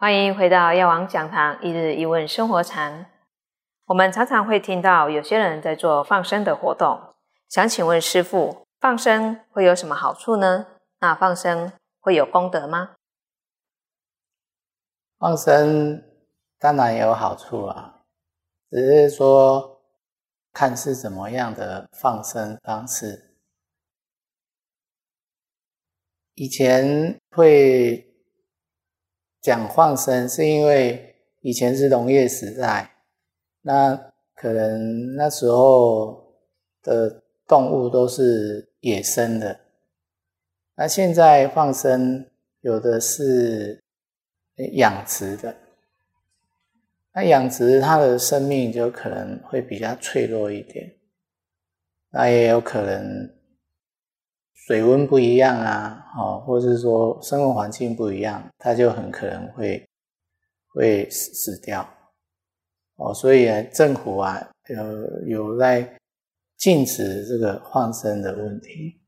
欢迎回到药王讲堂一日一问生活禅。我们常常会听到有些人在做放生的活动，想请问师父，放生会有什么好处呢？那放生会有功德吗？放生当然有好处啊，只是说看是怎么样的放生方式。以前会。讲放生是因为以前是农业时代，那可能那时候的动物都是野生的，那现在放生有的是养殖的，那养殖它的生命就可能会比较脆弱一点，那也有可能。水温不一样啊，哦，或者是说生活环境不一样，它就很可能会会死死掉，哦，所以啊政府啊，有有在禁止这个放生的问题。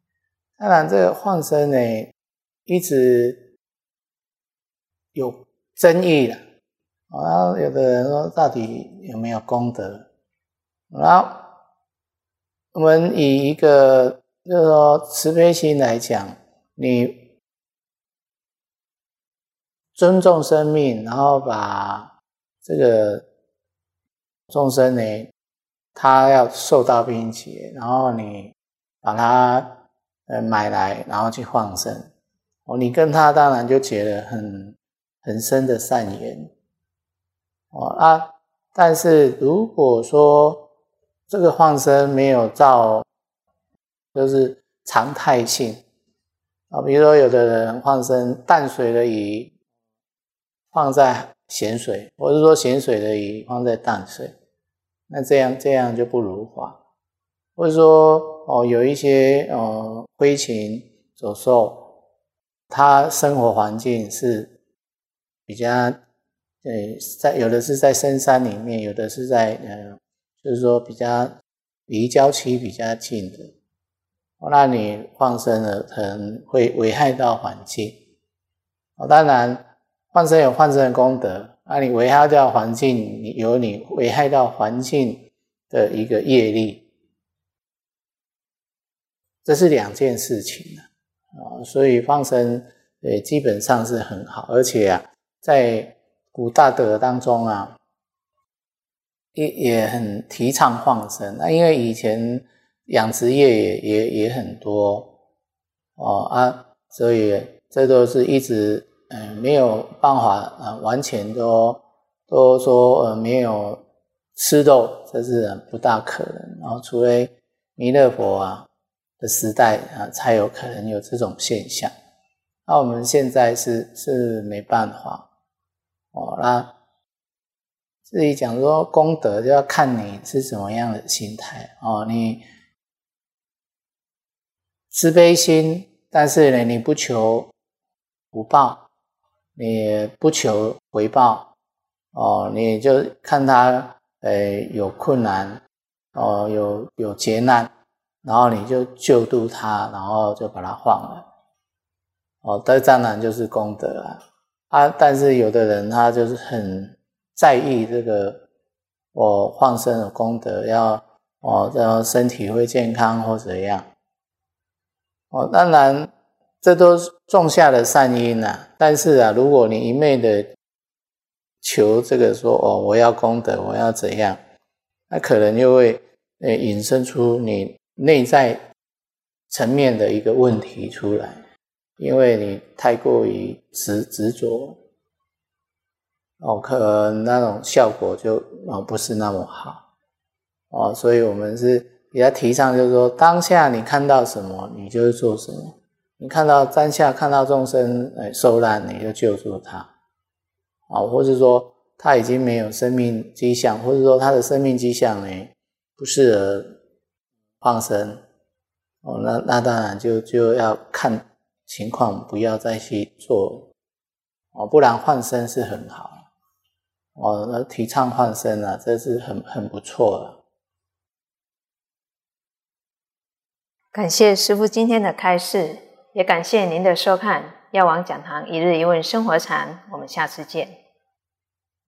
当然，这个放生呢，一直有争议的，然后有的人说，到底有没有功德？然后我们以一个。就是说，慈悲心来讲，你尊重生命，然后把这个众生呢，他要受到并且，然后你把他呃买来，然后去放生，哦，你跟他当然就结了很很深的善缘，哦啊，但是如果说这个放生没有照。就是常态性啊，比如说有的人放生淡水的鱼放在咸水，或者说咸水的鱼放在淡水，那这样这样就不如法。或者说哦，有一些呃飞禽走兽，它生活环境是比较呃在有的是在深山里面，有的是在呃就是说比较离郊区比较近的。那你放生了，可能会危害到环境。哦，当然放生有放生的功德，那你危害掉环境，你有你危害到环境的一个业力，这是两件事情啊。所以放生，呃，基本上是很好，而且啊，在古大德当中啊，也也很提倡放生。那因为以前。养殖业也也也很多哦啊，所以这都是一直嗯没有办法呃完全都都说呃没有吃肉，这是不大可能。然后除非弥勒佛啊的时代啊，才有可能有这种现象。那我们现在是是没办法哦。那自己讲说功德，就要看你是怎么样的心态哦，你。慈悲心，但是呢，你不求福报，你不求回报，哦，你就看他，呃，有困难，哦，有有劫难，然后你就救度他，然后就把他放了，哦，这当然就是功德啊，啊，但是有的人他就是很在意这个，我放生的功德，要哦，要身体会健康或怎样。哦，当然，这都种下的善因呐。但是啊，如果你一昧的求这个说哦，我要功德，我要怎样，那可能就会呃引申出你内在层面的一个问题出来，因为你太过于执执着，哦，可能那种效果就哦不是那么好，哦，所以我们是。比较提倡就是说，当下你看到什么，你就做什么。你看到当下看到众生呃受难，你就救助他，啊，或者说他已经没有生命迹象，或者说他的生命迹象呢不适合放生，哦，那那当然就就要看情况，不要再去做，哦，不然换生是很好，哦，那提倡换生啊，这是很很不错的。感谢师傅今天的开示，也感谢您的收看《药王讲堂一日一问生活禅》，我们下次见。